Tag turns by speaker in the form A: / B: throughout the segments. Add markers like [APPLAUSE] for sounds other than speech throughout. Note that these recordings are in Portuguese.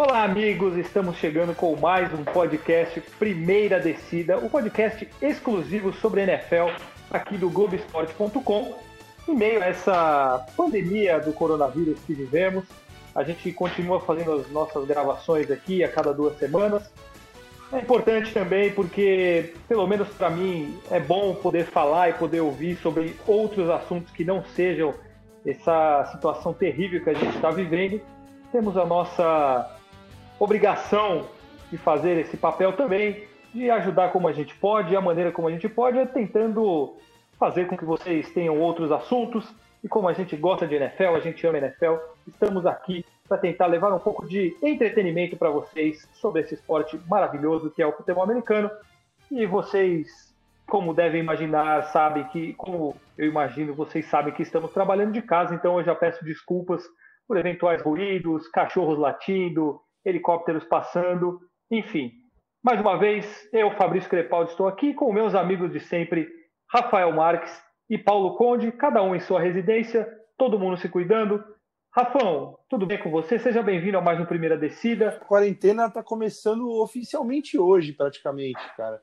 A: Olá, amigos! Estamos chegando com mais um podcast Primeira Descida, um podcast exclusivo sobre NFL aqui do Globoesporte.com. Em meio a essa pandemia do coronavírus que vivemos, a gente continua fazendo as nossas gravações aqui a cada duas semanas. É importante também porque, pelo menos para mim, é bom poder falar e poder ouvir sobre outros assuntos que não sejam essa situação terrível que a gente está vivendo. Temos a nossa obrigação de fazer esse papel também, de ajudar como a gente pode, a maneira como a gente pode, é tentando fazer com que vocês tenham outros assuntos. E como a gente gosta de NFL, a gente ama NFL, estamos aqui para tentar levar um pouco de entretenimento para vocês sobre esse esporte maravilhoso que é o futebol americano. E vocês, como devem imaginar, sabem que, como eu imagino, vocês sabem que estamos trabalhando de casa, então eu já peço desculpas por eventuais ruídos, cachorros latindo, helicópteros passando, enfim. Mais uma vez, eu, Fabrício Crepaldi, estou aqui com meus amigos de sempre, Rafael Marques e Paulo Conde, cada um em sua residência, todo mundo se cuidando. Rafão, tudo bem com você? Seja bem-vindo a mais uma Primeira Descida.
B: A quarentena está começando oficialmente hoje, praticamente, cara.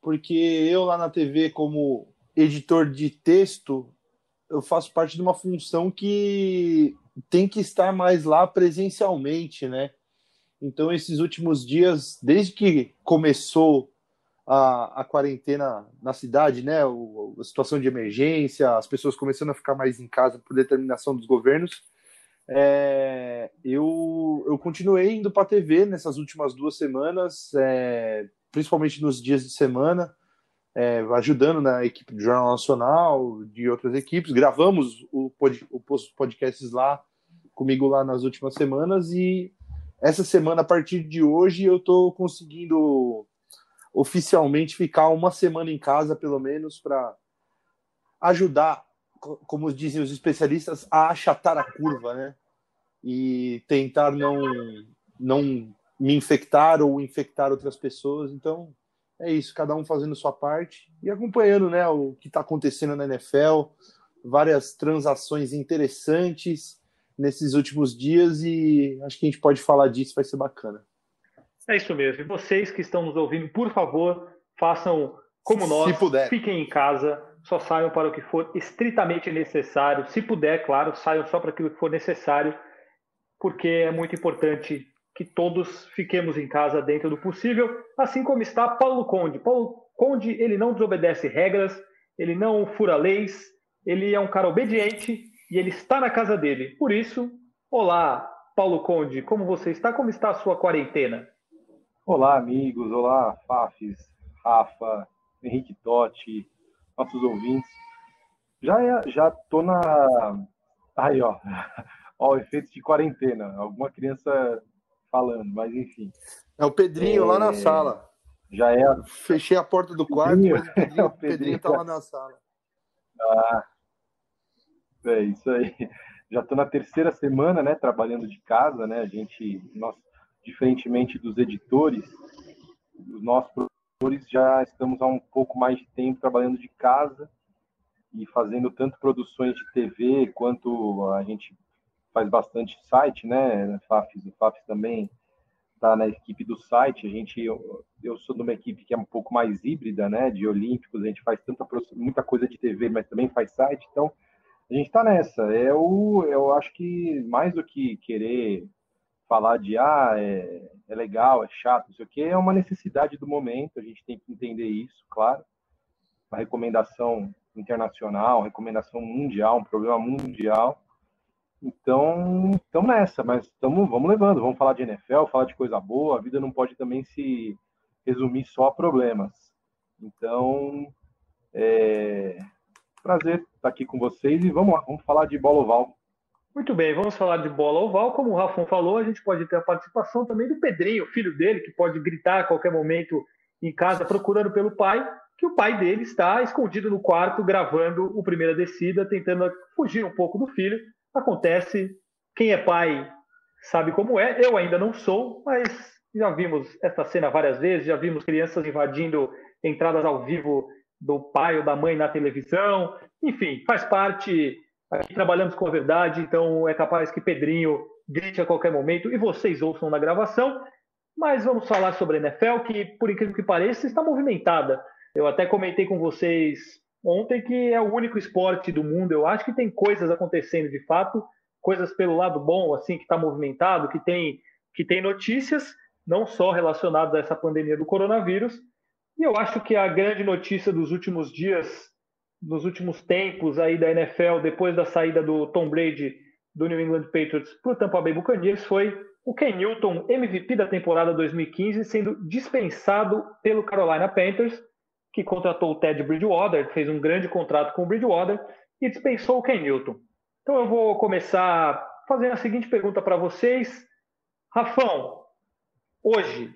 B: Porque eu lá na TV, como editor de texto, eu faço parte de uma função que tem que estar mais lá presencialmente, né? Então, esses últimos dias, desde que começou a, a quarentena na cidade, né, o, a situação de emergência, as pessoas começando a ficar mais em casa por determinação dos governos, é, eu, eu continuei indo para a TV nessas últimas duas semanas, é, principalmente nos dias de semana, é, ajudando na equipe do Jornal Nacional, de outras equipes. Gravamos o, pod, os podcasts lá comigo lá nas últimas semanas e essa semana, a partir de hoje, eu estou conseguindo oficialmente ficar uma semana em casa, pelo menos, para ajudar, como dizem os especialistas, a achatar a curva, né? E tentar não, não me infectar ou infectar outras pessoas. Então, é isso, cada um fazendo sua parte e acompanhando né, o que está acontecendo na NFL, várias transações interessantes nesses últimos dias e acho que a gente pode falar disso, vai ser bacana.
A: É isso mesmo. E vocês que estão nos ouvindo, por favor, façam como nós, fiquem em casa, só saiam para o que for estritamente necessário. Se puder, claro, saiam só para aquilo que for necessário, porque é muito importante que todos fiquemos em casa dentro do possível, assim como está Paulo Conde. Paulo Conde, ele não desobedece regras, ele não fura leis, ele é um cara obediente e ele está na casa dele. Por isso, olá, Paulo Conde, como você está? Como está a sua quarentena?
C: Olá, amigos. Olá, Fafis, Rafa, Henrique Totti, nossos ouvintes. Já é, já tô na aí, ó. [LAUGHS] Ó, efeitos de quarentena. Alguma criança falando, mas enfim.
B: É o Pedrinho é... lá na é, sala.
C: Já é.
B: Fechei a porta do quarto, Pedrinho. mas o Pedrinho, [LAUGHS] é o Pedrinho, Pedrinho tá lá na sala.
C: Ah, é isso aí. Já estou na terceira semana, né, trabalhando de casa, né? A gente, nós, diferentemente dos editores, nós produtores já estamos há um pouco mais de tempo trabalhando de casa e fazendo tanto produções de TV quanto a gente faz bastante site, né? Fafs, o Fafs também está na equipe do site. A gente, eu, eu, sou de uma equipe que é um pouco mais híbrida, né? De olímpicos, a gente faz tanta muita coisa de TV, mas também faz site. Então a gente está nessa. Eu, eu acho que mais do que querer falar de ah, é, é legal, é chato, não sei o que, é uma necessidade do momento, a gente tem que entender isso, claro. Uma recomendação internacional, recomendação mundial, um problema mundial. Então, estamos nessa, mas tamo, vamos levando, vamos falar de NFL, falar de coisa boa, a vida não pode também se resumir só a problemas. Então, é, Prazer estar aqui com vocês e vamos lá, vamos falar de bola oval.
A: Muito bem, vamos falar de bola oval. Como o Rafon falou, a gente pode ter a participação também do Pedrinho, filho dele, que pode gritar a qualquer momento em casa procurando pelo pai, que o pai dele está escondido no quarto gravando o primeira descida, tentando fugir um pouco do filho. Acontece, quem é pai sabe como é. Eu ainda não sou, mas já vimos essa cena várias vezes, já vimos crianças invadindo entradas ao vivo do pai ou da mãe na televisão, enfim, faz parte. Aqui trabalhamos com a verdade, então é capaz que Pedrinho grite a qualquer momento e vocês ouçam na gravação. Mas vamos falar sobre a NFL, que, por incrível que pareça, está movimentada. Eu até comentei com vocês ontem que é o único esporte do mundo, eu acho que tem coisas acontecendo de fato, coisas pelo lado bom, assim, que está movimentado, que tem, que tem notícias, não só relacionadas a essa pandemia do coronavírus. E eu acho que a grande notícia dos últimos dias, nos últimos tempos aí da NFL, depois da saída do Tom Brady do New England Patriots para o Tampa Bay Buccaneers, foi o Ken Newton, MVP da temporada 2015, sendo dispensado pelo Carolina Panthers, que contratou o Ted Bridgewater, fez um grande contrato com o Bridgewater e dispensou o Ken Newton. Então eu vou começar fazendo a seguinte pergunta para vocês. Rafão, hoje,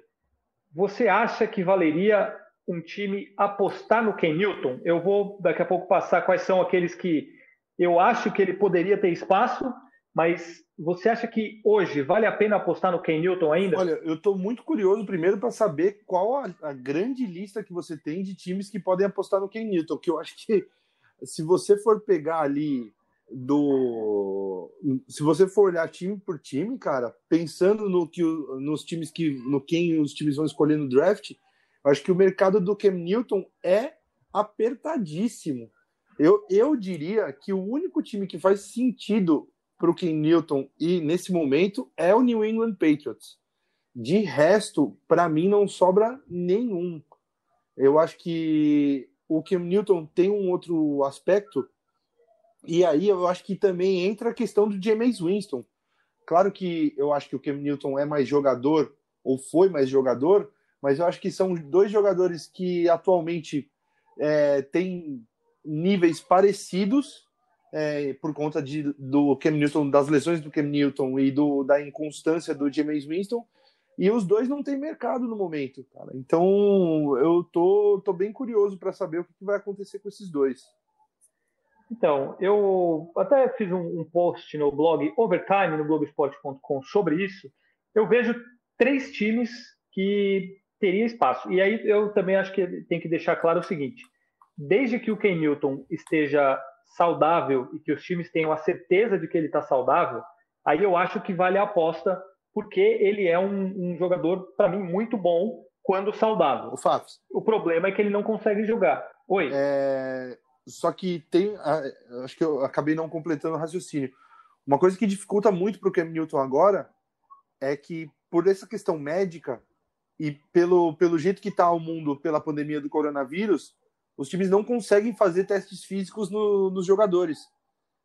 A: você acha que valeria um time apostar no Ken Newton? Eu vou daqui a pouco passar quais são aqueles que eu acho que ele poderia ter espaço mas você acha que hoje vale a pena apostar no Ken Newton ainda?
B: Olha, eu estou muito curioso primeiro para saber qual a, a, grande lista que você tem de times que podem apostar no Ken Newton, que eu acho que se você for pegar ali do se você for olhar time por time, cara, pensando no que nos times que no quem os times vão escolher no draft, acho que o mercado do Ken Newton é apertadíssimo. Eu, eu diria que o único time que faz sentido para o Ken Newton e nesse momento é o New England Patriots. De resto, para mim não sobra nenhum. Eu acho que o Cam Newton tem um outro aspecto e aí eu acho que também entra a questão do James Winston. Claro que eu acho que o Cam Newton é mais jogador ou foi mais jogador, mas eu acho que são dois jogadores que atualmente é, têm níveis parecidos é, por conta de, do Cam Newton, das lesões do Cam Newton e do, da inconstância do James Winston. E os dois não têm mercado no momento, cara. Então eu tô, tô bem curioso para saber o que, vai acontecer com esses dois.
A: Então, eu até fiz um, um post no blog Overtime, no Globoesporte.com, sobre isso. Eu vejo três times que teriam espaço. E aí eu também acho que tem que deixar claro o seguinte: desde que o Ken Newton esteja saudável e que os times tenham a certeza de que ele está saudável, aí eu acho que vale a aposta, porque ele é um, um jogador, para mim, muito bom quando saudável.
B: O Fábio.
A: O problema é que ele não consegue jogar. Oi.
B: É... Só que tem. Acho que eu acabei não completando o raciocínio. Uma coisa que dificulta muito para o Cam Newton agora é que, por essa questão médica e pelo, pelo jeito que está o mundo pela pandemia do coronavírus, os times não conseguem fazer testes físicos no, nos jogadores.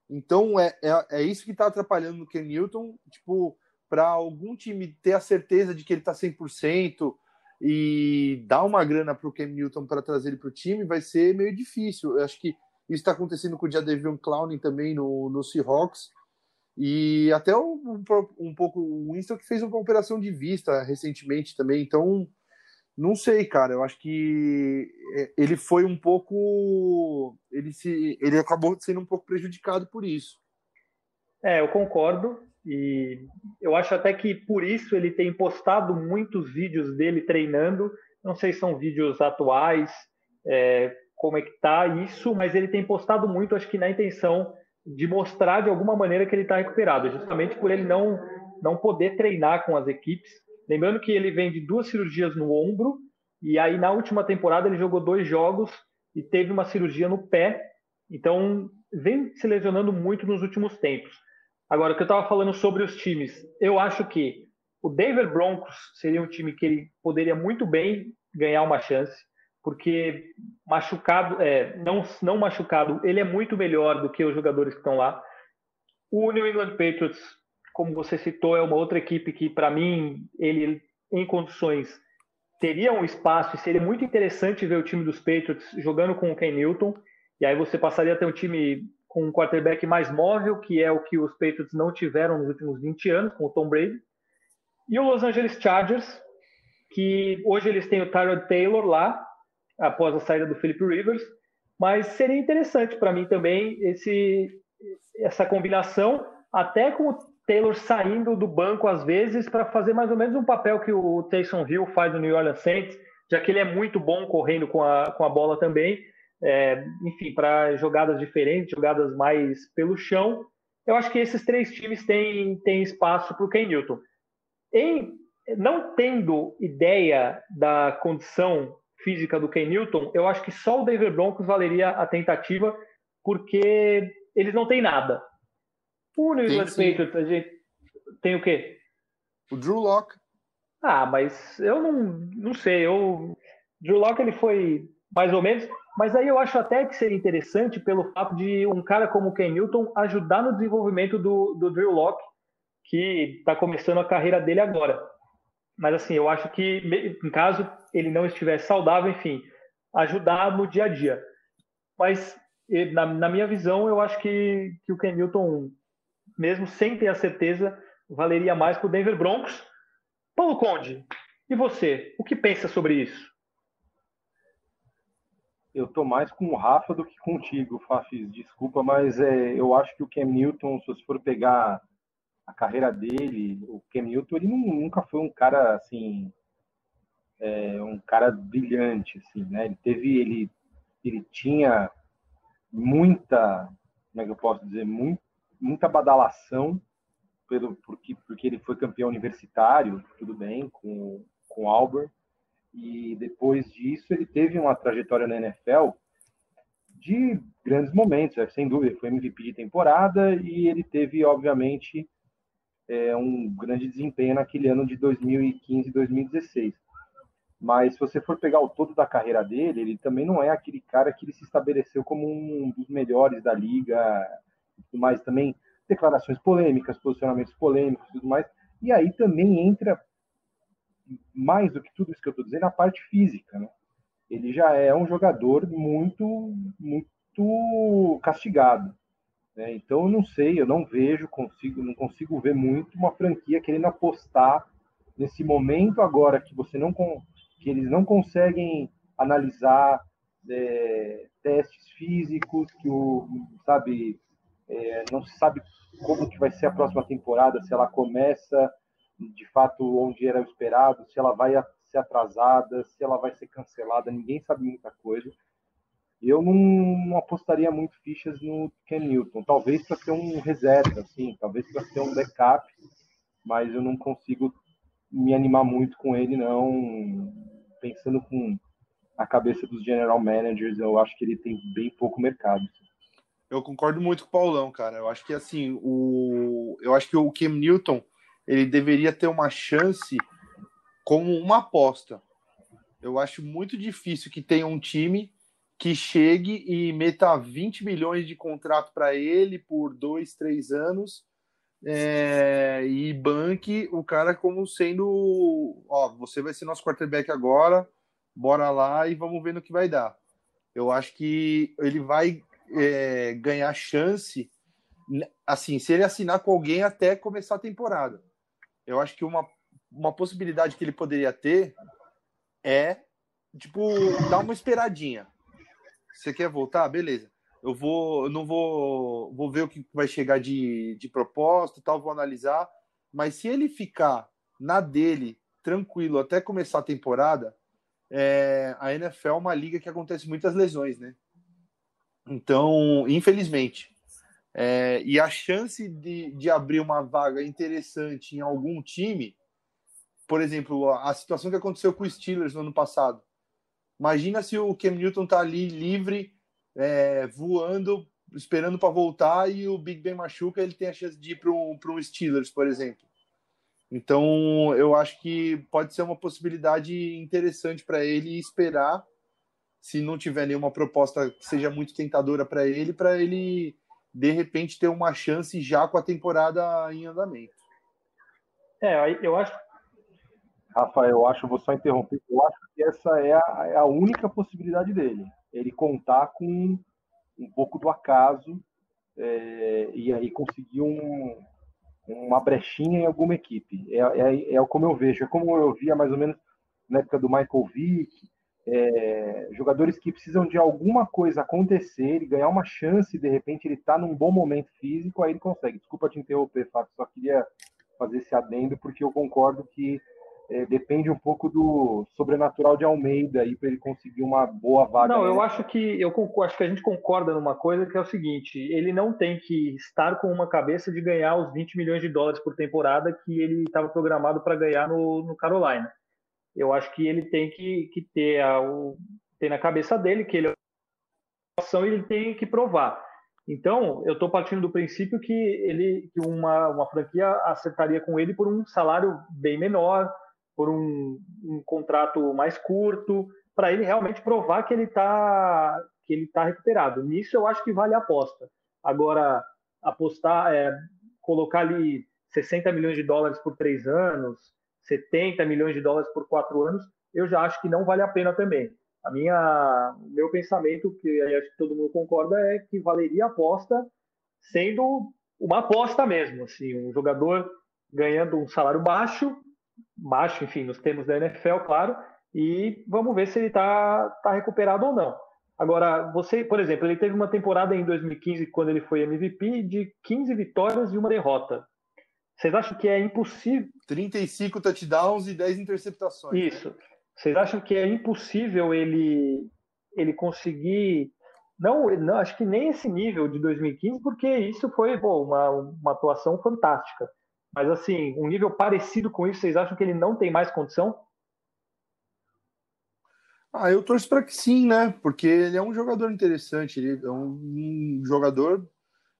B: Então é, é, é isso que está atrapalhando no Ken Newton. Tipo, para algum time ter a certeza de que ele está 100% e dar uma grana para o Ken Newton para trazer ele para o time, vai ser meio difícil. Eu acho que isso está acontecendo com o Jadavion Clowney também no, no Seahawks. E até um, um pouco o Winston que fez uma operação de vista recentemente também. Então não sei, cara. Eu acho que é, ele foi um pouco. Ele, se, ele acabou sendo um pouco prejudicado por isso.
A: É, eu concordo. E eu acho até que por isso ele tem postado muitos vídeos dele treinando. Não sei se são vídeos atuais, é, como é que tá isso, mas ele tem postado muito, acho que na intenção de mostrar de alguma maneira que ele está recuperado, justamente por ele não, não poder treinar com as equipes. Lembrando que ele vem de duas cirurgias no ombro, e aí na última temporada ele jogou dois jogos e teve uma cirurgia no pé, então vem se lesionando muito nos últimos tempos. Agora, o que eu estava falando sobre os times, eu acho que o Denver Broncos seria um time que ele poderia muito bem ganhar uma chance, porque machucado, é, não, não machucado, ele é muito melhor do que os jogadores que estão lá. O New England Patriots como você citou, é uma outra equipe que, para mim, ele em condições teria um espaço e seria muito interessante ver o time dos Patriots jogando com o Ken Newton. E aí você passaria a ter um time com um quarterback mais móvel, que é o que os Patriots não tiveram nos últimos 20 anos, com o Tom Brady. E o Los Angeles Chargers, que hoje eles têm o Tyrod Taylor lá, após a saída do Philip Rivers, mas seria interessante para mim também esse, essa combinação, até com o Taylor saindo do banco às vezes para fazer mais ou menos um papel que o Taysom Hill faz no New Orleans Saints, já que ele é muito bom correndo com a, com a bola também. É, enfim, para jogadas diferentes, jogadas mais pelo chão. Eu acho que esses três times têm, têm espaço para o Ken Newton. Em, não tendo ideia da condição física do Ken Newton, eu acho que só o Denver Broncos valeria a tentativa, porque eles não têm nada. O New England Patriots, a gente tem o quê?
B: O Drew Locke.
A: Ah, mas eu não, não sei. Eu, Drew Locke ele foi mais ou menos, mas aí eu acho até que seria interessante pelo fato de um cara como o Ken Newton ajudar no desenvolvimento do, do Drew Locke, que está começando a carreira dele agora. Mas assim, eu acho que, em caso ele não estiver saudável, enfim, ajudar no dia a dia. Mas, na, na minha visão, eu acho que, que o Ken Newton, mesmo sem ter a certeza, valeria mais para o Denver Broncos. Paulo Conde, e você? O que pensa sobre isso?
C: Eu tô mais com o Rafa do que contigo, Fafis. Desculpa, mas é, eu acho que o Cam Newton, se você for pegar a carreira dele, o Cam Newton, ele nunca foi um cara assim, é, um cara brilhante, assim, né? Ele teve, ele, ele tinha muita, como é que eu posso dizer, muito, muita badalação pelo porque porque ele foi campeão universitário, tudo bem, com com Albert e depois disso ele teve uma trajetória na NFL de grandes momentos, é, sem dúvida, foi MVP de temporada e ele teve, obviamente, é, um grande desempenho naquele ano de 2015 e 2016. Mas se você for pegar o todo da carreira dele, ele também não é aquele cara que ele se estabeleceu como um dos melhores da liga, mais também declarações polêmicas, posicionamentos polêmicos, tudo mais. E aí também entra mais do que tudo isso que eu estou dizendo a parte física, né? Ele já é um jogador muito muito castigado. Né? Então eu não sei, eu não vejo, consigo, não consigo ver muito uma franquia querendo apostar nesse momento agora que você não que eles não conseguem analisar é, testes físicos, que o sabe é, não se sabe como que vai ser a próxima temporada, se ela começa de fato onde era esperado, se ela vai ser atrasada, se ela vai ser cancelada, ninguém sabe muita coisa eu não, apostaria muito fichas no Ken Newton. Talvez para ter um reserva, assim, talvez para ter um backup, mas eu não consigo me animar muito com ele, não. Pensando com a cabeça dos general managers, eu acho que ele tem bem pouco mercado.
B: Eu concordo muito com o Paulão, cara. Eu acho que assim, o eu acho que o Cam Newton, ele deveria ter uma chance como uma aposta. Eu acho muito difícil que tenha um time que chegue e meta 20 milhões de contrato para ele por dois, três anos é, e banque o cara como sendo, ó, você vai ser nosso quarterback agora, bora lá e vamos ver no que vai dar. Eu acho que ele vai é, ganhar chance, assim, se ele assinar com alguém até começar a temporada. Eu acho que uma, uma possibilidade que ele poderia ter é, tipo, dar uma esperadinha você quer voltar? Beleza. Eu vou, eu não vou, vou ver o que vai chegar de, de proposta, tal, vou analisar. Mas se ele ficar na dele, tranquilo, até começar a temporada, é, a NFL é uma liga que acontece muitas lesões, né? Então, infelizmente. É, e a chance de, de abrir uma vaga interessante em algum time, por exemplo, a situação que aconteceu com os Steelers no ano passado, Imagina se o Cam Newton tá ali livre, é, voando, esperando para voltar e o Big Ben machuca, ele tem a chance de ir para um, um Steelers, por exemplo. Então, eu acho que pode ser uma possibilidade interessante para ele esperar, se não tiver nenhuma proposta que seja muito tentadora para ele, para ele de repente ter uma chance já com a temporada em andamento.
A: É, eu acho
C: Rafael, eu acho, vou só interromper, eu acho que essa é a, é a única possibilidade dele. Ele contar com um pouco do acaso é, e aí conseguir um, uma brechinha em alguma equipe. É, é, é como eu vejo, é como eu via mais ou menos na época do Michael Vick, é, jogadores que precisam de alguma coisa acontecer e ganhar uma chance, de repente ele está num bom momento físico, aí ele consegue. Desculpa te interromper, Fábio, só queria fazer esse adendo, porque eu concordo que é, depende um pouco do sobrenatural de Almeida aí para ele conseguir uma boa vaga.
A: Não, eu acho que eu acho que a gente concorda numa coisa que é o seguinte: ele não tem que estar com uma cabeça de ganhar os 20 milhões de dólares por temporada que ele estava programado para ganhar no, no Carolina. Eu acho que ele tem que, que ter, a, o, ter na cabeça dele que ele é uma ele tem que provar. Então, eu estou partindo do princípio que ele, que uma, uma franquia acertaria com ele por um salário bem menor, por um, um contrato mais curto, para ele realmente provar que ele está que ele tá recuperado. Nisso eu acho que vale a aposta. Agora, apostar, é, colocar ali 60 milhões de dólares por três anos, 70 milhões de dólares por quatro anos, eu já acho que não vale a pena também. A minha, o meu pensamento, que acho que todo mundo concorda, é que valeria a aposta sendo uma aposta mesmo, assim, um jogador ganhando um salário baixo, baixo, enfim, nos termos da NFL, claro, e vamos ver se ele está tá recuperado ou não. Agora, você, por exemplo, ele teve uma temporada em 2015, quando ele foi MVP, de 15 vitórias e uma derrota. Vocês acham que é impossível.
B: 35 touchdowns e 10 interceptações.
A: Né? Isso. Vocês acham que é impossível ele, ele conseguir. Não, não, acho que nem esse nível de 2015, porque isso foi pô, uma, uma atuação fantástica. Mas, assim, um nível parecido com isso, vocês acham que ele não tem mais condição?
B: Ah, eu torço para que sim, né? Porque ele é um jogador interessante, ele é um, jogador,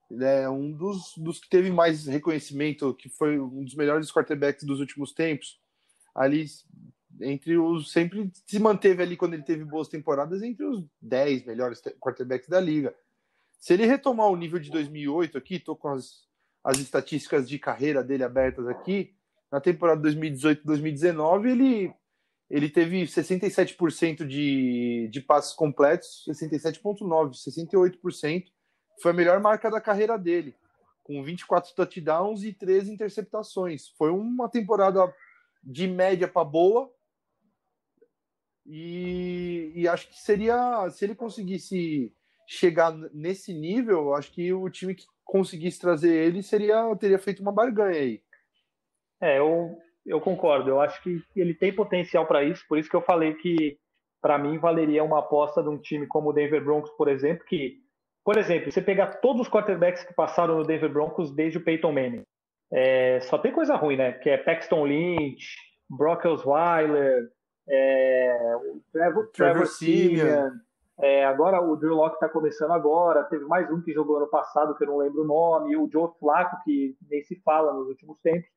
B: ele é um dos, dos que teve mais reconhecimento, que foi um dos melhores quarterbacks dos últimos tempos. Ali, entre os. Sempre se manteve ali quando ele teve boas temporadas, entre os 10 melhores quarterbacks da liga. Se ele retomar o nível de 2008 aqui, tô com as as estatísticas de carreira dele abertas aqui, na temporada 2018-2019, ele, ele teve 67% de, de passes completos, 67,9%, 68%. Foi a melhor marca da carreira dele, com 24 touchdowns e 13 interceptações. Foi uma temporada de média para boa. E, e acho que seria, se ele conseguisse chegar nesse nível, acho que o time que conseguisse trazer ele, seria teria feito uma barganha aí.
A: É, eu, eu concordo. Eu acho que ele tem potencial para isso, por isso que eu falei que para mim valeria uma aposta de um time como o Denver Broncos, por exemplo, que, por exemplo, você pegar todos os quarterbacks que passaram no Denver Broncos desde o Peyton Manning, é, só tem coisa ruim, né? Que é Paxton Lynch, Brock Osweiler, é, Trevor, Trevor, Trevor Simeon, é, agora o Drew Locke está começando agora. Teve mais um que jogou ano passado, que eu não lembro o nome. O Joe Flacco, que nem se fala nos últimos tempos.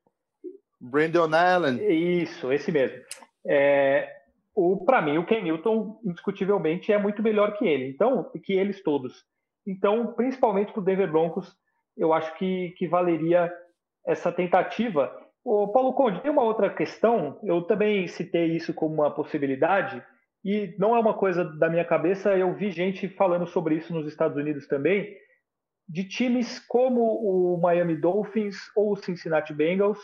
B: Brandon Allen.
A: Isso, esse mesmo. É, o Para mim, o Ken Newton, indiscutivelmente, é muito melhor que ele. Então, que eles todos. Então, principalmente para o Denver Broncos, eu acho que, que valeria essa tentativa. O Paulo Conde, tem uma outra questão. Eu também citei isso como uma possibilidade e não é uma coisa da minha cabeça, eu vi gente falando sobre isso nos Estados Unidos também, de times como o Miami Dolphins ou o Cincinnati Bengals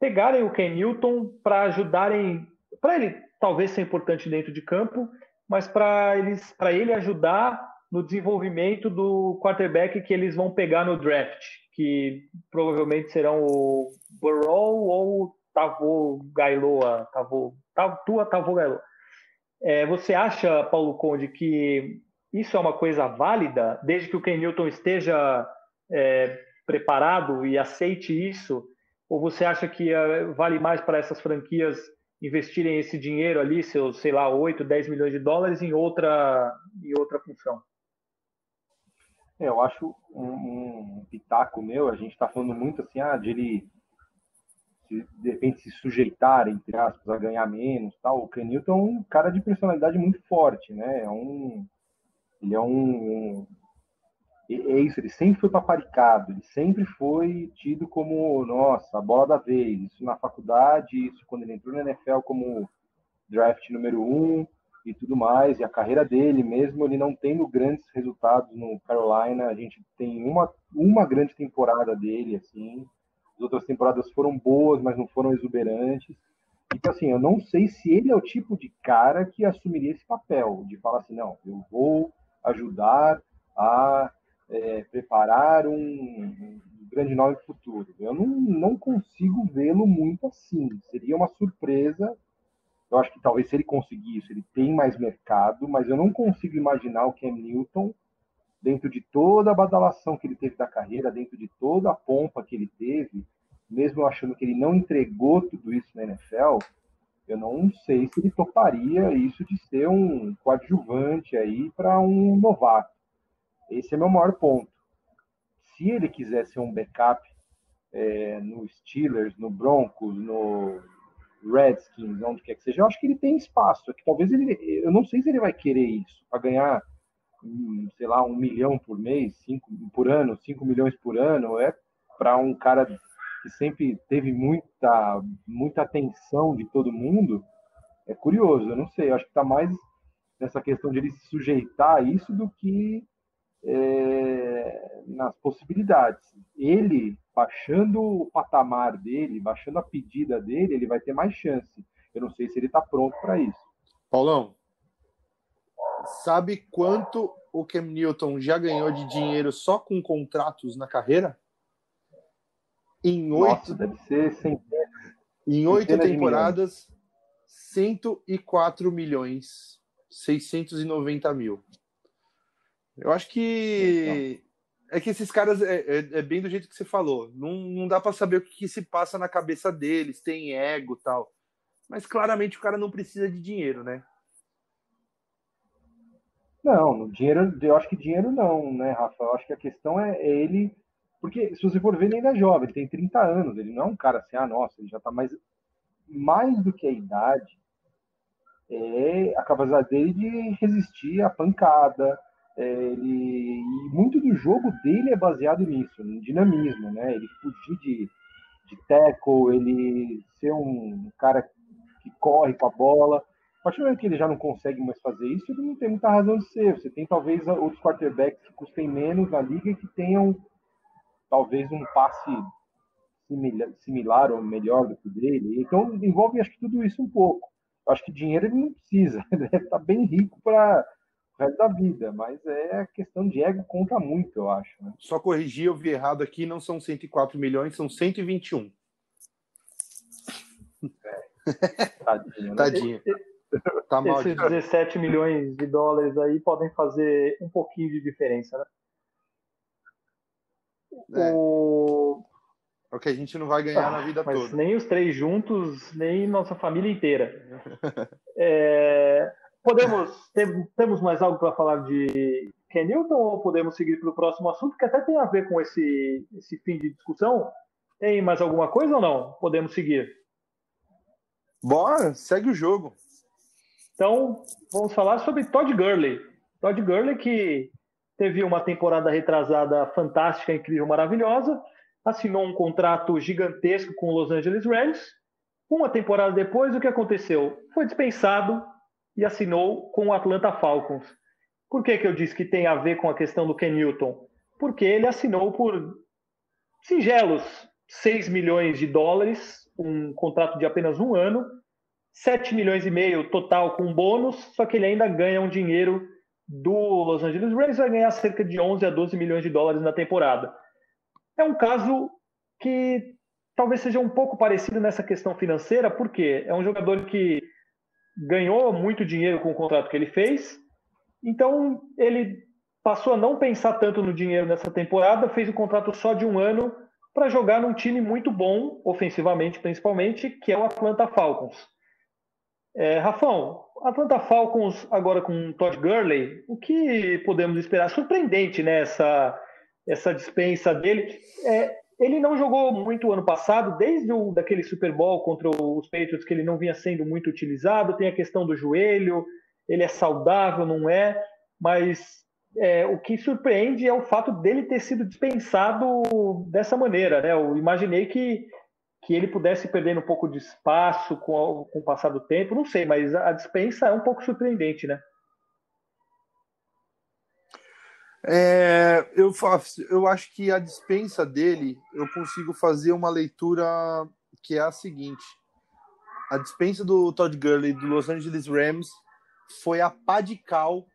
A: pegarem o Ken Newton para ajudarem, para ele talvez ser importante dentro de campo, mas para eles, para ele ajudar no desenvolvimento do quarterback que eles vão pegar no draft, que provavelmente serão o Burrow ou Tavo Gailoa, Tavo, Tua Tavo Gailoa. É, você acha, Paulo Conde, que isso é uma coisa válida, desde que o Ken Newton esteja é, preparado e aceite isso? Ou você acha que é, vale mais para essas franquias investirem esse dinheiro ali, seus, sei lá, 8, 10 milhões de dólares, em outra, em outra função?
C: É, eu acho um, um pitaco meu, a gente está falando muito assim, ah, de ele se, de repente se sujeitar, entre aspas, a ganhar menos, tal. O Kenilton é um cara de personalidade muito forte, né? É um, ele é um, um é isso, ele sempre foi paparicado, ele sempre foi tido como, nossa, a bola da vez. Isso na faculdade, isso quando ele entrou na NFL como draft número um e tudo mais. E a carreira dele, mesmo ele não tendo grandes resultados no Carolina, a gente tem uma, uma grande temporada dele, assim, as outras temporadas foram boas, mas não foram exuberantes. Então, assim, eu não sei se ele é o tipo de cara que assumiria esse papel, de falar assim, não, eu vou ajudar a é, preparar um, grande nome futuro. Eu não, não consigo vê-lo muito assim. Seria uma surpresa. Eu acho que talvez se ele conseguisse, ele tem mais mercado, mas eu não consigo imaginar o Cam Newton dentro de toda a badalação que ele teve da carreira, dentro de toda a pompa que ele teve, mesmo achando que ele não entregou tudo isso na NFL, eu não sei se ele toparia isso de ser um coadjuvante aí para um novato. Esse é meu maior ponto. Se ele quiser ser um backup é, no Steelers, no Broncos, no Redskins, onde quer que seja, eu acho que ele tem espaço. É que talvez ele, eu não sei se ele vai querer isso para ganhar, sei lá, um milhão por mês, cinco por ano, cinco milhões por ano. É para um cara que sempre teve muita, muita atenção de todo mundo, é curioso. Eu não sei, eu acho que está mais nessa questão de ele se sujeitar a isso do que é, nas possibilidades. Ele, baixando o patamar dele, baixando a pedida dele, ele vai ter mais chance. Eu não sei se ele está pronto para isso.
B: Paulão, sabe quanto o Cam Newton já ganhou de dinheiro só com contratos na carreira? Em oito.
C: deve ser.
B: Em oito temporadas, 104 milhões, 690 mil. Eu acho que é que esses caras é, é, é, bem do jeito que você falou. Não, não dá para saber o que, que, se passa na cabeça deles, tem ego tal. Mas claramente o cara não precisa de dinheiro, né?
C: Não, dinheiro, eu acho que dinheiro não, né, Rafa? Eu acho que a questão é, é ele porque se você for ver, ele ainda é jovem, ele tem 30 anos, ele não é um cara assim, ah, nossa, ele já está mais. Mais do que a idade, é a capacidade dele de resistir à pancada. É, ele, e muito do jogo dele é baseado nisso, no dinamismo, né? Ele fugir de, de tackle, ele ser um cara que corre com a bola. A partir do momento que ele já não consegue mais fazer isso, ele não tem muita razão de ser. Você tem talvez outros quarterbacks que custem menos na liga e que tenham talvez um passe similar, similar ou melhor do que o dele. Então envolve acho que tudo isso um pouco. Eu acho que dinheiro ele não precisa, ele deve estar bem rico para o resto da vida, mas é a questão de ego conta muito, eu acho. Né?
B: Só corrigir, eu vi errado aqui, não são 104 milhões, são 121.
C: É. [LAUGHS] Tadinho. Né?
B: Tadinho.
A: Tá mal, Esses 17 milhões de dólares aí podem fazer um pouquinho de diferença, né?
B: É. O... é o que a gente não vai ganhar ah, na vida
A: mas
B: toda.
A: Nem os três juntos, nem nossa família inteira. [LAUGHS] é... Podemos. Tem, temos mais algo para falar de Ken Newton ou podemos seguir para o próximo assunto, que até tem a ver com esse, esse fim de discussão? Tem mais alguma coisa ou não? Podemos seguir.
B: Bora, segue o jogo.
A: Então, vamos falar sobre Todd Gurley. Todd Gurley que teve uma temporada retrasada fantástica, incrível, maravilhosa, assinou um contrato gigantesco com os Los Angeles Rams. Uma temporada depois, o que aconteceu? Foi dispensado e assinou com o Atlanta Falcons. Por que, que eu disse que tem a ver com a questão do Ken Newton? Porque ele assinou por singelos 6 milhões de dólares, um contrato de apenas um ano, 7 milhões e meio total com bônus, só que ele ainda ganha um dinheiro do Los Angeles Rams vai ganhar cerca de 11 a 12 milhões de dólares na temporada. É um caso que talvez seja um pouco parecido nessa questão financeira, porque é um jogador que ganhou muito dinheiro com o contrato que ele fez, então ele passou a não pensar tanto no dinheiro nessa temporada, fez um contrato só de um ano para jogar num time muito bom, ofensivamente principalmente, que é o Atlanta Falcons. É, Rafão, Atlanta Falcons agora com Todd Gurley, o que podemos esperar? Surpreendente, né, essa, essa dispensa dele. É, ele não jogou muito ano passado, desde o daquele Super Bowl contra os Patriots, que ele não vinha sendo muito utilizado. Tem a questão do joelho, ele é saudável, não é? Mas é, o que surpreende é o fato dele ter sido dispensado dessa maneira, né? Eu imaginei que que ele pudesse perder um pouco de espaço com, com o passar do tempo, não sei, mas a dispensa é um pouco surpreendente, né?
B: É, eu, faço, eu acho que a dispensa dele, eu consigo fazer uma leitura que é a seguinte: a dispensa do Todd Gurley do Los Angeles Rams foi a pá de cal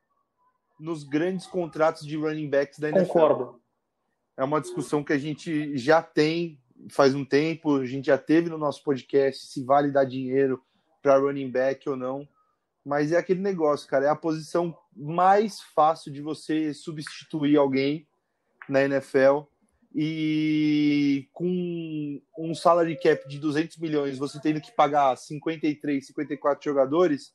B: nos grandes contratos de running backs da NFL.
A: Concordo.
B: é uma discussão que a gente já tem faz um tempo, a gente já teve no nosso podcast se vale dar dinheiro para running back ou não. Mas é aquele negócio, cara, é a posição mais fácil de você substituir alguém na NFL. E com um salary cap de 200 milhões, você tendo que pagar 53, 54 jogadores,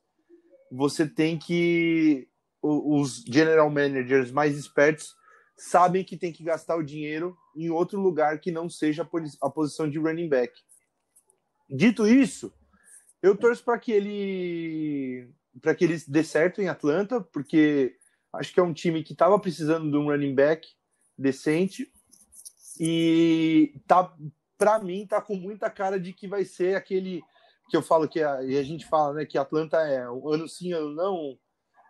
B: você tem que. Os general managers mais espertos sabem que tem que gastar o dinheiro em outro lugar que não seja a posição de running back. Dito isso, eu torço para que ele para que ele dê certo em Atlanta, porque acho que é um time que estava precisando de um running back decente e tá para mim tá com muita cara de que vai ser aquele que eu falo que a, e a gente fala, né, que Atlanta é ano sim, ano não.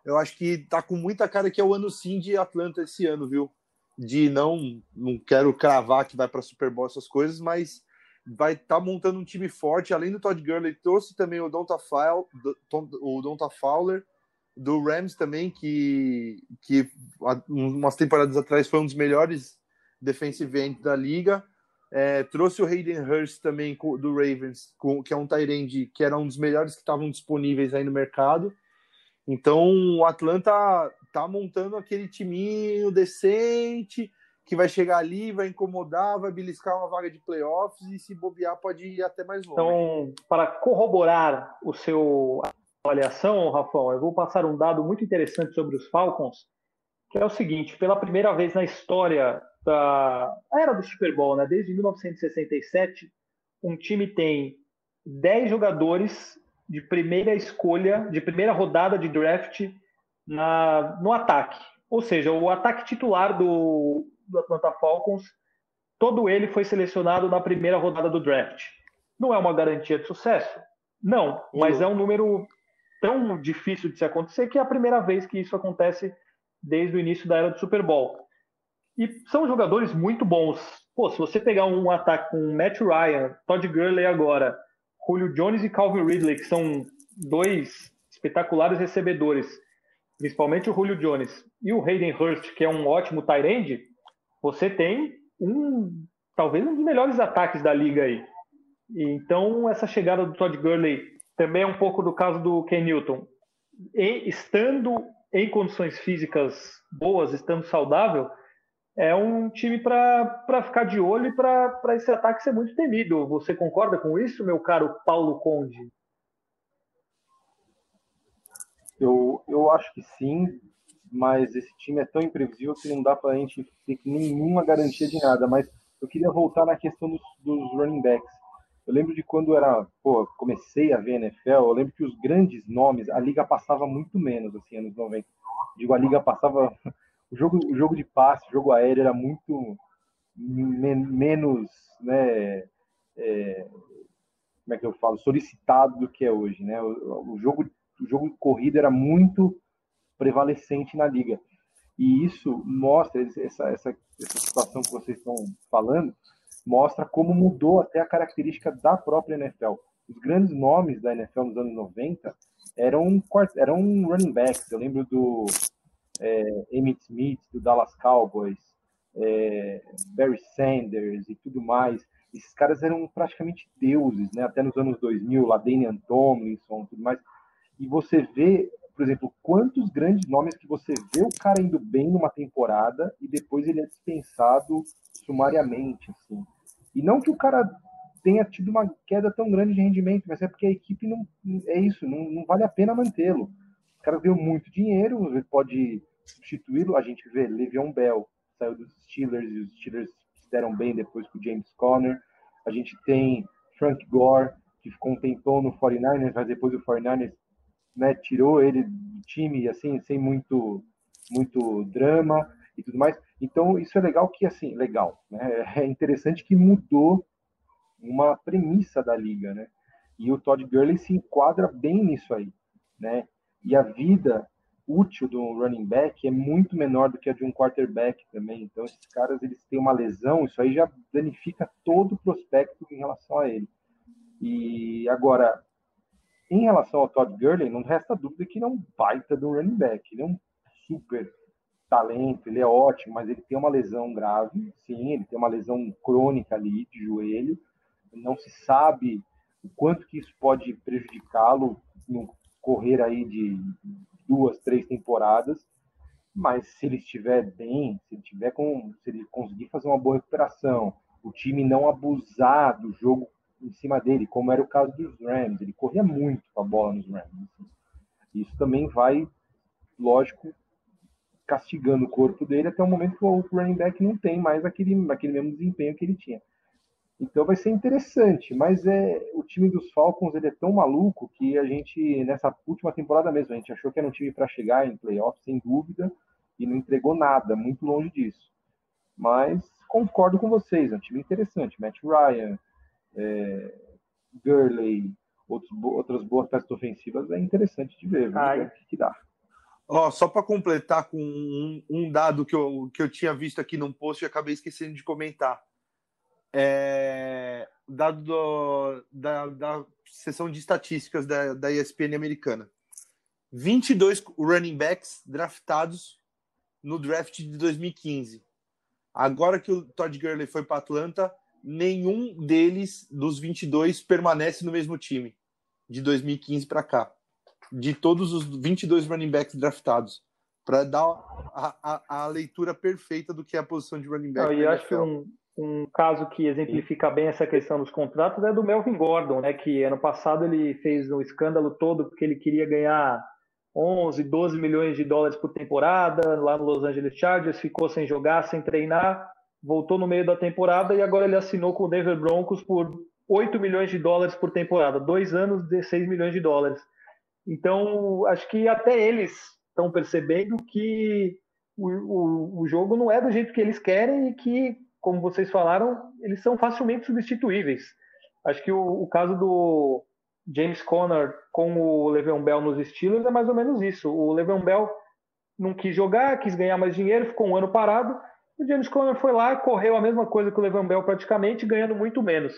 B: Eu acho que tá com muita cara que é o ano sim de Atlanta esse ano, viu? De não não quero cravar que vai para Super Bowl essas coisas, mas vai estar tá montando um time forte, além do Todd Gurley, trouxe também o Donta, o Donta Fowler do Rams também, que, que umas temporadas atrás foi um dos melhores defensive ends da liga. É, trouxe o Hayden Hurst também do Ravens, que é um Tyrande que era um dos melhores que estavam disponíveis aí no mercado. Então o Atlanta tá montando aquele timinho decente, que vai chegar ali, vai incomodar, vai beliscar uma vaga de playoffs e se bobear pode ir até mais longe.
A: Então, para corroborar o seu avaliação, Rafão, eu vou passar um dado muito interessante sobre os Falcons, que é o seguinte: pela primeira vez na história da era do Super Bowl, né, desde 1967, um time tem 10 jogadores de primeira escolha, de primeira rodada de draft na, no ataque. Ou seja, o ataque titular do, do Atlanta Falcons, todo ele foi selecionado na primeira rodada do draft. Não é uma garantia de sucesso? Não, mas é um número tão difícil de se acontecer que é a primeira vez que isso acontece desde o início da era do Super Bowl. E são jogadores muito bons. Pô, se você pegar um ataque com Matt Ryan, Todd Gurley agora, Julio Jones e Calvin Ridley, que são dois espetaculares recebedores, principalmente o Julio Jones, e o Hayden Hurst, que é um ótimo tight end, você tem um talvez um dos melhores ataques da liga aí. Então, essa chegada do Todd Gurley também é um pouco do caso do Ken Newton. E, estando em condições físicas boas, estando saudável, é um time para ficar de olho e para esse ataque ser muito temido. Você concorda com isso, meu caro Paulo Conde?
C: Eu, eu acho que sim mas esse time é tão imprevisível que não dá para a gente ter nenhuma garantia de nada. Mas eu queria voltar na questão dos, dos running backs. Eu lembro de quando era, pô, comecei a ver NFL, eu lembro que os grandes nomes, a liga passava muito menos, assim, anos 90. Digo, a liga passava. O jogo, o jogo de passe, o jogo aéreo era muito men menos, né? É, como é que eu falo? Solicitado do que é hoje, né? O, o jogo, o jogo de corrida era muito prevalecente na liga. E isso mostra, essa, essa, essa situação que vocês estão falando, mostra como mudou até a característica da própria NFL. Os grandes nomes da NFL nos anos 90 eram, eram running backs. Eu lembro do é, Emmitt Smith, do Dallas Cowboys, é, Barry Sanders e tudo mais. Esses caras eram praticamente deuses, né? Até nos anos 2000, Ladanian Tomlinson, tudo mais. E você vê por exemplo, quantos grandes nomes que você vê o cara indo bem numa temporada e depois ele é dispensado sumariamente, assim. E não que o cara tenha tido uma queda tão grande de rendimento, mas é porque a equipe não é isso, não, não vale a pena mantê-lo. O cara deu muito dinheiro, ele pode substituí-lo. A gente vê Le'Veon Bell saiu dos Steelers e os Steelers deram bem depois com o James Conner. A gente tem Frank Gore, que ficou um tempão no 49ers, mas depois o 49ers né, tirou ele do time assim sem muito muito drama e tudo mais. Então isso é legal que assim legal, né? [LAUGHS] É interessante que mudou uma premissa da liga, né? E o Todd Gurley se enquadra bem nisso aí, né? E a vida útil do running back é muito menor do que a de um quarterback também. Então esses caras eles têm uma lesão, isso aí já danifica todo o prospecto em relação a ele. E agora em relação ao Todd Gurley, não resta dúvida que ele é um baita do running back. Ele é um super talento, ele é ótimo, mas ele tem uma lesão grave, sim, ele tem uma lesão crônica ali de joelho, não se sabe o quanto que isso pode prejudicá-lo no correr aí de duas, três temporadas, mas se ele estiver bem, se ele tiver com, se ele conseguir fazer uma boa recuperação, o time não abusar do jogo em cima dele, como era o caso dos Rams, ele corria muito com a bola nos Rams. Assim. Isso também vai, lógico, castigando o corpo dele até o momento que o running back não tem mais aquele, aquele mesmo desempenho que ele tinha. Então vai ser interessante, mas é o time dos Falcons ele é tão maluco que a gente nessa última temporada mesmo a gente achou que era um time para chegar em playoff sem dúvida e não entregou nada, muito longe disso. Mas concordo com vocês, é um time interessante. Matt Ryan, é, Gurley, outros, outras boas peças ofensivas é interessante de ver, ver o que, que dá.
B: Ó, só para completar com um, um, dado que eu, que eu tinha visto aqui num post e acabei esquecendo de comentar. É, dado do, da, da seção de estatísticas da, da ESPN americana. 22 running backs draftados no draft de 2015. Agora que o Todd Gurley foi para Atlanta, nenhum deles, dos 22, permanece no mesmo time de 2015 para cá. De todos os 22 running backs draftados. Para dar a, a, a, leitura perfeita do que é a posição de running back.
A: Não, e acho que um, um caso que exemplifica bem essa questão dos contratos é do Melvin Gordon, né? Que ano passado ele fez um escândalo todo porque ele queria ganhar 11, 12 milhões de dólares por temporada lá no Los Angeles Chargers, ficou sem jogar, sem treinar, voltou no meio da temporada e agora ele assinou com o Denver Broncos por 8 milhões de dólares por temporada, dois anos, 16 milhões de dólares. Então, acho que até eles estão percebendo que o, o, o jogo não é do jeito que eles querem e que, como vocês falaram, eles são facilmente substituíveis. Acho que o, o caso do, James Conner com o Le'Veon Bell nos Steelers é mais ou menos isso. O Le'Veon Bell não quis jogar, quis ganhar mais dinheiro, ficou um ano parado. O James Conner foi lá, correu a mesma coisa que o Le'Veon Bell praticamente, ganhando muito menos.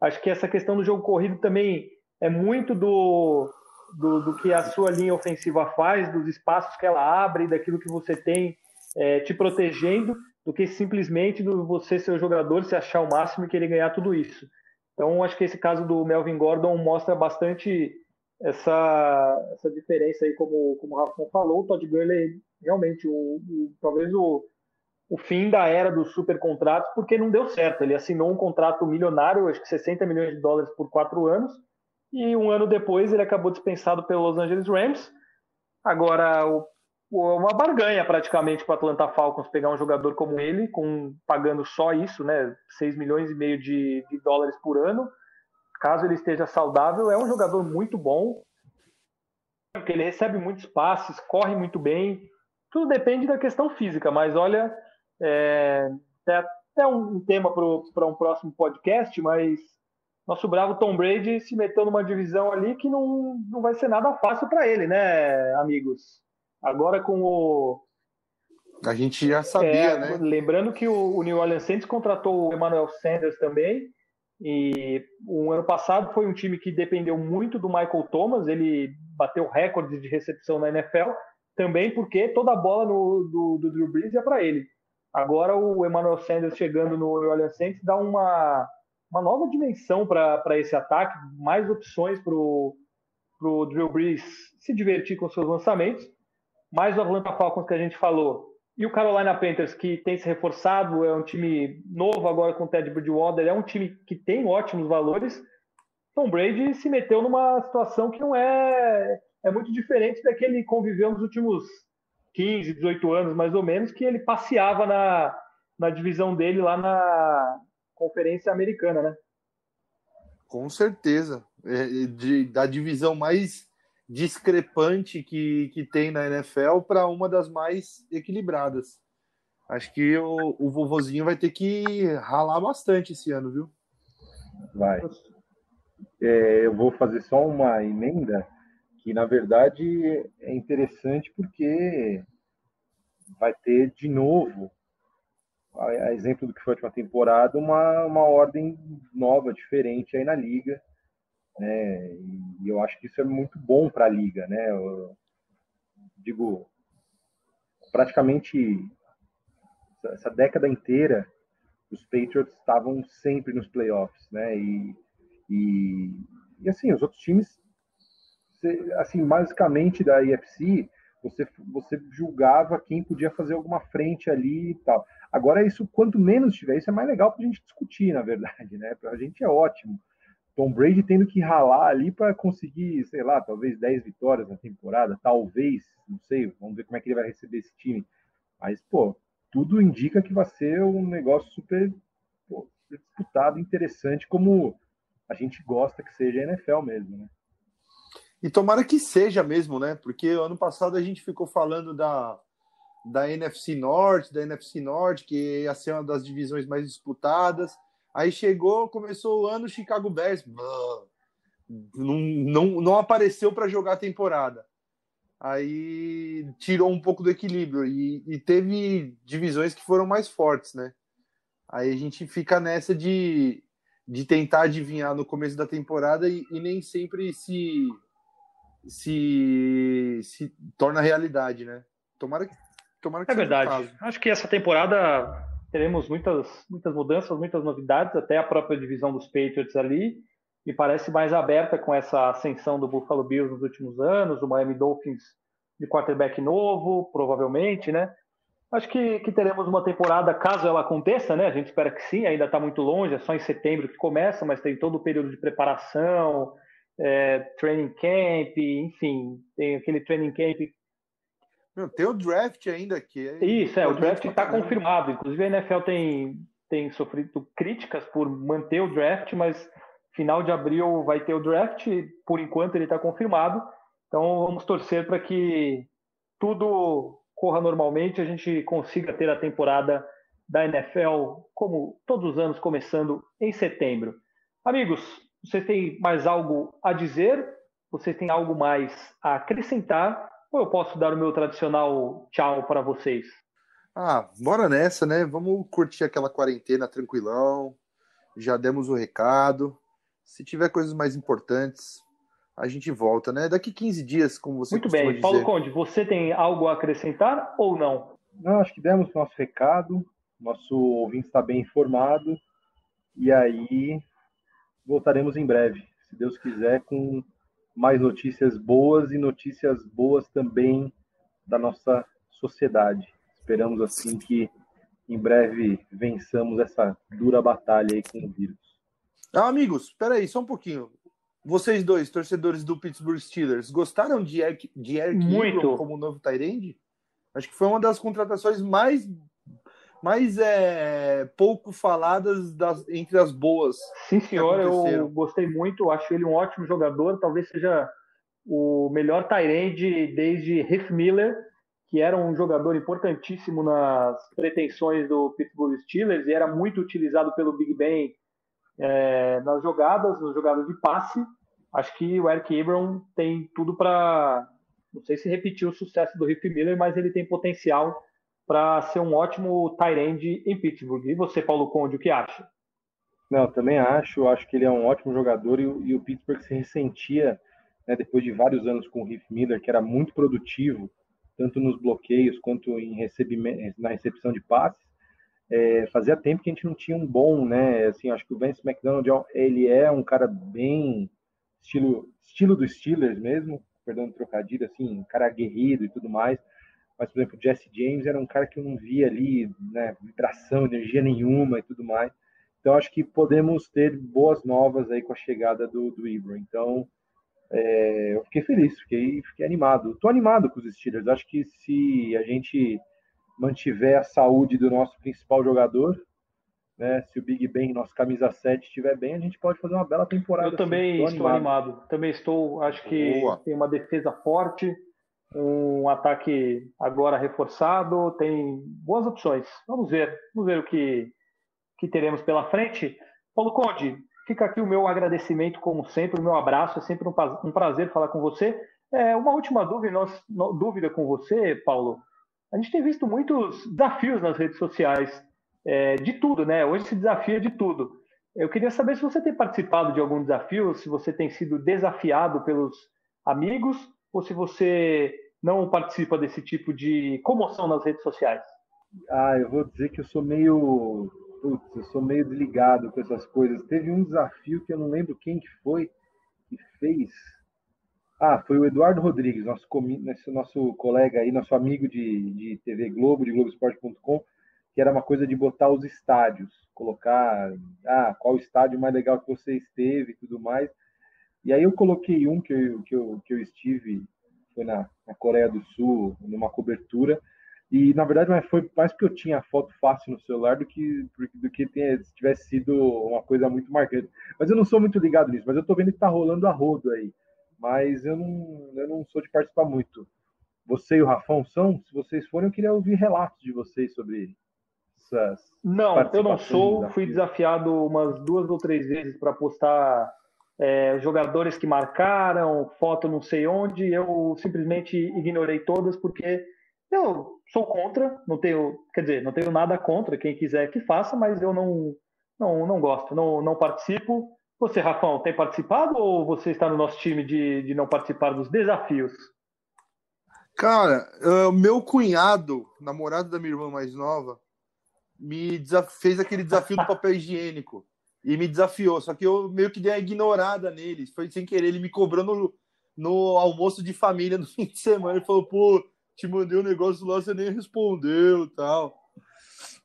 A: Acho que essa questão do jogo corrido também é muito do, do, do que a sua linha ofensiva faz, dos espaços que ela abre, daquilo que você tem é, te protegendo, do que simplesmente do você ser o jogador, se achar o máximo e querer ganhar tudo isso. Então, acho que esse caso do Melvin Gordon mostra bastante essa, essa diferença aí, como, como o Rafa falou. O Todd Gurley, realmente, o, o, talvez o, o fim da era dos super contratos, porque não deu certo. Ele assinou um contrato milionário, acho que 60 milhões de dólares por quatro anos, e um ano depois ele acabou dispensado pelo Los Angeles Rams. Agora, o uma barganha praticamente para o Atlanta Falcons pegar um jogador como ele, com pagando só isso, né, 6 milhões e meio de, de dólares por ano. Caso ele esteja saudável, é um jogador muito bom, porque ele recebe muitos passes, corre muito bem. Tudo depende da questão física, mas olha, é, é até um tema para um próximo podcast, mas nosso bravo Tom Brady se meteu numa divisão ali que não, não vai ser nada fácil para ele, né, amigos? Agora com o.
B: A gente já sabia, é, né?
A: Lembrando que o, New Orleans Saints contratou o Emmanuel Sanders também. E o ano passado foi um time que dependeu muito do Michael Thomas. Ele bateu recorde de recepção na NFL. Também porque toda a bola no, do, do Drew Brees é para ele. Agora o Emmanuel Sanders chegando no New Orleans Saints dá uma, uma nova dimensão para esse ataque, mais opções para o Drew Brees se divertir com seus lançamentos mais o Atlanta Falcons que a gente falou, e o Carolina Panthers, que tem se reforçado, é um time novo agora com o Ted Bridgewater, é um time que tem ótimos valores. Tom Brady se meteu numa situação que não é, é muito diferente da que ele conviveu nos últimos 15, 18 anos, mais ou menos, que ele passeava na, na divisão dele lá na Conferência Americana, né?
B: Com certeza. É, de, da divisão mais discrepante que, que tem na NFL para uma das mais equilibradas. Acho que o, o vovozinho vai ter que ralar bastante esse ano, viu?
C: Vai. É, eu vou fazer só uma emenda que, na verdade, é interessante porque vai ter de novo, a, exemplo do que foi a última temporada, uma, uma ordem nova, diferente aí na liga né? E eu acho que isso é muito bom para a liga, né? Eu digo, praticamente essa década inteira, os Patriots estavam sempre nos playoffs, né? E, e, e assim, os outros times, assim, basicamente da IFC, você, você julgava quem podia fazer alguma frente ali e tal. Agora, isso, quanto menos tiver, isso é mais legal para a gente discutir, na verdade, né? Para a gente é ótimo. Tom Brady tendo que ralar ali para conseguir, sei lá, talvez 10 vitórias na temporada, talvez, não sei, vamos ver como é que ele vai receber esse time. Mas, pô, tudo indica que vai ser um negócio super, pô, disputado, interessante, como a gente gosta que seja a NFL mesmo, né?
B: E tomara que seja mesmo, né? Porque ano passado a gente ficou falando da, da NFC Norte, da NFC Norte, que ia ser uma das divisões mais disputadas. Aí chegou, começou o ano, Chicago Bears não, não, não apareceu para jogar a temporada aí tirou um pouco do equilíbrio e, e, teve divisões que foram mais fortes, né? Aí a gente fica nessa de, de tentar adivinhar no começo da temporada e, e nem sempre se, se, se torna realidade, né? Tomara que, tomara que
A: É verdade. Acho que essa temporada teremos muitas, muitas mudanças, muitas novidades, até a própria divisão dos Patriots ali me parece mais aberta com essa ascensão do Buffalo Bills nos últimos anos, o Miami Dolphins de quarterback novo, provavelmente, né? Acho que, que teremos uma temporada, caso ela aconteça, né? A gente espera que sim, ainda está muito longe, é só em setembro que começa, mas tem todo o período de preparação, é, training camp, enfim, tem aquele training camp.
B: tem o draft ainda que
A: é Isso, é, o draft está confirmado. Inclusive a NFL tem, tem sofrido críticas por manter o draft, mas Final de abril vai ter o draft, por enquanto ele está confirmado. Então vamos torcer para que tudo corra normalmente, a gente consiga ter a temporada da NFL, como todos os anos, começando em setembro. Amigos, vocês têm mais algo a dizer? Vocês têm algo mais a acrescentar? Ou eu posso dar o meu tradicional tchau para vocês?
B: Ah, bora nessa, né? Vamos curtir aquela quarentena tranquilão. Já demos o recado. Se tiver coisas mais importantes, a gente volta, né? Daqui 15 dias, como você
A: Muito bem. Dizer. Paulo Conde, você tem algo a acrescentar ou não?
C: Não, acho que demos nosso recado. Nosso ouvinte está bem informado. E aí voltaremos em breve, se Deus quiser, com mais notícias boas e notícias boas também da nossa sociedade. Esperamos assim que em breve vençamos essa dura batalha aí com o vírus.
B: Ah, amigos, espera aí, só um pouquinho. Vocês dois, torcedores do Pittsburgh Steelers, gostaram de Eric, de Eric Muito. como novo Tyrande? Acho que foi uma das contratações mais mais é, pouco faladas das, entre as boas.
A: Sim, senhor, eu gostei muito, acho ele um ótimo jogador, talvez seja o melhor Tyrande desde Riff Miller, que era um jogador importantíssimo nas pretensões do Pittsburgh Steelers e era muito utilizado pelo Big Ben é, nas jogadas, nas jogadas de passe, acho que o Eric Ebron tem tudo para, não sei se repetir o sucesso do Rick Miller, mas ele tem potencial para ser um ótimo tight em Pittsburgh. E você, Paulo Conde, o que acha?
C: Não, também acho. Acho que ele é um ótimo jogador e, e o Pittsburgh se ressentia, né, depois de vários anos com o Rick Miller, que era muito produtivo, tanto nos bloqueios quanto em na recepção de passes é, fazia tempo que a gente não tinha um bom, né? Assim, acho que o Vance McDonald ele é um cara bem estilo estilo do Steelers mesmo, perdão o trocadilho, assim, um cara aguerrido e tudo mais. Mas, por exemplo, o Jesse James era um cara que eu não via ali, né, vibração, energia nenhuma e tudo mais. Então, acho que podemos ter boas novas aí com a chegada do, do Ibra. Então, é, eu fiquei feliz, fiquei, fiquei animado. Estou animado com os Steelers. Acho que se a gente mantiver a saúde do nosso principal jogador, né? Se o Big Ben, nosso camisa 7, estiver bem, a gente pode fazer uma bela temporada.
A: Eu também assim. estou animado. animado. Também estou, acho que Boa. tem uma defesa forte, um ataque agora reforçado, tem boas opções. Vamos ver, vamos ver o que, que teremos pela frente. Paulo Conde, fica aqui o meu agradecimento, como sempre, o meu abraço, é sempre um prazer falar com você. É, uma última dúvida, dúvida com você, Paulo. A gente tem visto muitos desafios nas redes sociais, é, de tudo, né? Hoje se desafia de tudo. Eu queria saber se você tem participado de algum desafio, se você tem sido desafiado pelos amigos, ou se você não participa desse tipo de comoção nas redes sociais?
C: Ah, eu vou dizer que eu sou meio. Putz, eu sou meio desligado com essas coisas. Teve um desafio que eu não lembro quem que foi que fez. Ah, foi o Eduardo Rodrigues, nosso, nosso colega aí, nosso amigo de, de TV Globo, de Globoesporte.com, que era uma coisa de botar os estádios, colocar ah, qual estádio mais legal que você esteve e tudo mais. E aí eu coloquei um que eu, que eu, que eu estive, foi na, na Coreia do Sul, numa cobertura, e na verdade foi mais porque eu tinha a foto fácil no celular do que do que tivesse sido uma coisa muito marcante. Mas eu não sou muito ligado nisso, mas eu tô vendo que tá rolando a rodo aí. Mas eu não, eu não sou de participar muito. Você e o Rafão são? Se vocês forem, eu queria ouvir relatos de vocês sobre essas.
A: Não, eu não sou. Fui desafiado umas duas ou três vezes para postar é, jogadores que marcaram, foto não sei onde. Eu simplesmente ignorei todas porque eu sou contra, não tenho, quer dizer, não tenho nada contra quem quiser que faça, mas eu não, não, não gosto, não, não participo. Você, Rafão, tem participado ou você está no nosso time de, de não participar dos desafios?
B: Cara, uh, meu cunhado, namorado da minha irmã mais nova, me fez aquele desafio do papel higiênico e me desafiou. Só que eu meio que dei uma ignorada nele. Foi sem querer. Ele me cobrou no, no almoço de família [LAUGHS] no fim de semana. Ele falou, pô, te mandei um negócio lá, você nem respondeu tal.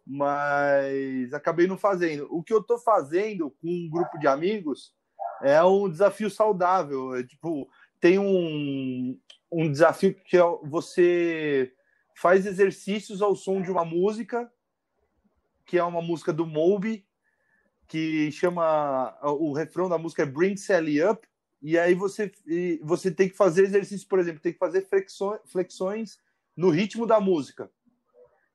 B: Mas acabei não fazendo. O que eu tô fazendo com um grupo de amigos é um desafio saudável. É, tipo, tem um, um desafio que é você faz exercícios ao som de uma música, que é uma música do Moby, que chama. O refrão da música é Bring Sally Up. E aí você, você tem que fazer exercícios, por exemplo, tem que fazer flexões, flexões no ritmo da música.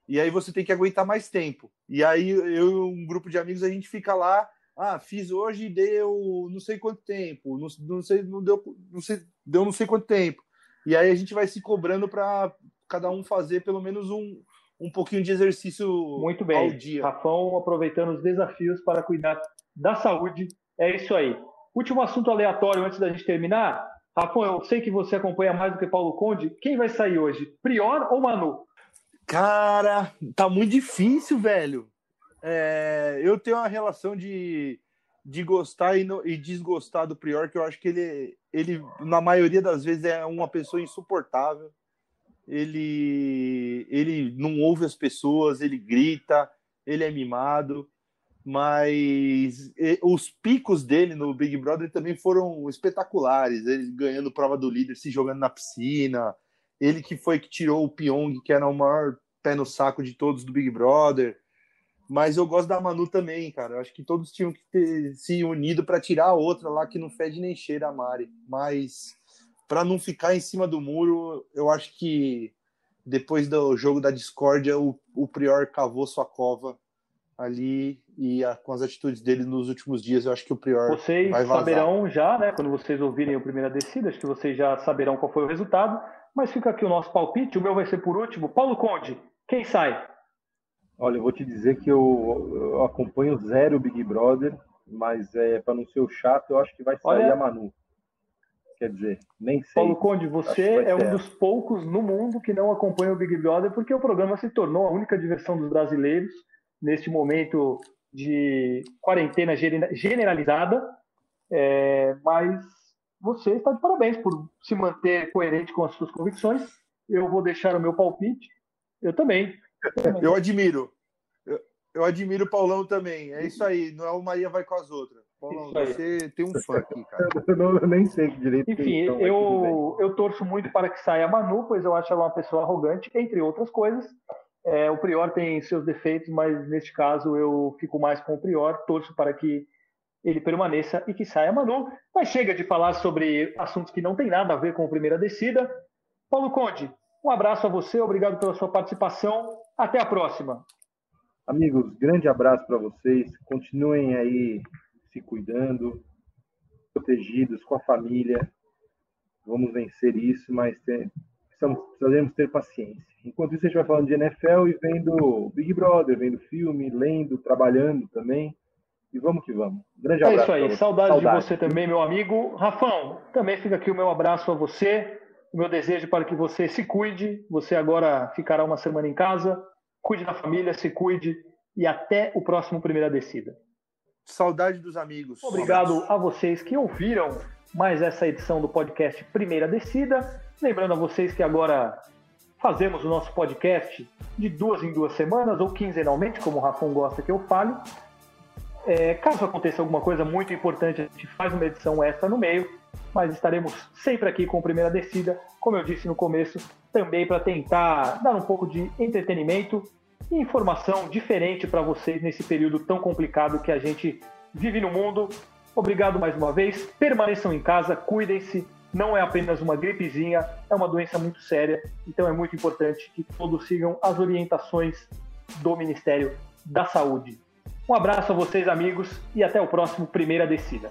B: E aí você tem que aguentar mais tempo. E aí eu e um grupo de amigos a gente fica lá, ah, fiz hoje e deu não sei quanto tempo, não, não sei, não deu, não sei, deu não sei quanto tempo. E aí a gente vai se cobrando para cada um fazer pelo menos um, um pouquinho de exercício
A: Muito bem. ao dia. Rafão aproveitando os desafios para cuidar da saúde. É isso aí. Último assunto aleatório antes da gente terminar. Rafão, eu sei que você acompanha mais do que Paulo Conde. Quem vai sair hoje? Prior ou Manu?
B: Cara, tá muito difícil, velho. É, eu tenho uma relação de, de gostar e, no, e, desgostar do Prior, que eu acho que ele, ele, na maioria das vezes, é uma pessoa insuportável. Ele, ele não ouve as pessoas, ele grita, ele é mimado mas os picos dele no Big Brother também foram espetaculares. Ele ganhando prova do líder, se jogando na piscina. Ele que foi que tirou o Pyong, que era o maior pé no saco de todos do Big Brother. Mas eu gosto da Manu também, cara. Eu acho que todos tinham que ter se unido para tirar a outra lá que não fede nem cheira a Mari. Mas para não ficar em cima do muro, eu acho que depois do jogo da discórdia, o, o Prior cavou sua cova ali e a, com as atitudes dele nos últimos dias, eu acho que o Prior
A: vocês
B: vai
A: vazar. saberão já, né, quando vocês ouvirem o primeira descida, acho que vocês já saberão qual foi o resultado, mas fica aqui o nosso palpite, o meu vai ser por último. Paulo Conde, quem sai?
C: Olha, eu vou te dizer que eu, eu acompanho zero Big Brother, mas é, para não ser o chato, eu acho que vai sair Olha, a Manu. Quer dizer, nem sei.
A: Paulo Conde, você é um dos poucos no mundo que não acompanha o Big Brother, porque o programa se tornou a única diversão dos brasileiros neste momento de quarentena generalizada, é, mas você está de parabéns por se manter coerente com as suas convicções. Eu vou deixar o meu palpite. Eu também. [LAUGHS]
B: Eu admiro. Eu, eu admiro o Paulão também. É isso aí. Não é o Maria vai com as outras. Você tem um fã aqui, cara. [LAUGHS]
C: Eu, não, eu nem sei direito.
A: Enfim, eu, eu torço muito para que saia a Manu, pois eu acho ela uma pessoa arrogante, entre outras coisas. É, o Prior tem seus defeitos, mas neste caso eu fico mais com o Prior, torço para que ele permaneça e que saia Manu. Mas chega de falar sobre assuntos que não tem nada a ver com a primeira descida. Paulo Conde, um abraço a você, obrigado pela sua participação. Até a próxima.
C: Amigos, grande abraço para vocês. Continuem aí se cuidando, protegidos com a família. Vamos vencer isso, mas tem, precisamos, precisamos ter paciência. Enquanto isso, a gente vai falando de NFL e vendo Big Brother, vendo filme, lendo, trabalhando também. E vamos que vamos.
A: Grande abraço. É isso aí. Saudade, Saudade, de você também, meu amigo. Rafão, também fica aqui o meu abraço a você. o meu desejo para que você se cuide. Você agora ficará uma semana em casa. Cuide da família, se cuide e até o próximo Primeira Descida.
B: Saudade dos amigos.
A: Obrigado a vocês que ouviram mais essa edição do podcast Primeira Descida. Lembrando a vocês que agora fazemos o nosso podcast de duas em duas semanas ou quinzenalmente, como o Rafão gosta que eu fale. É, caso aconteça alguma coisa muito importante, a gente faz uma edição extra no meio, mas estaremos sempre aqui com Primeira Descida, como eu disse no começo, também para tentar dar um pouco de entretenimento informação diferente para vocês nesse período tão complicado que a gente vive no mundo. Obrigado mais uma vez, permaneçam em casa, cuidem-se, não é apenas uma gripezinha, é uma doença muito séria, então é muito importante que todos sigam as orientações do Ministério da Saúde. Um abraço a vocês, amigos, e até o próximo Primeira Descida.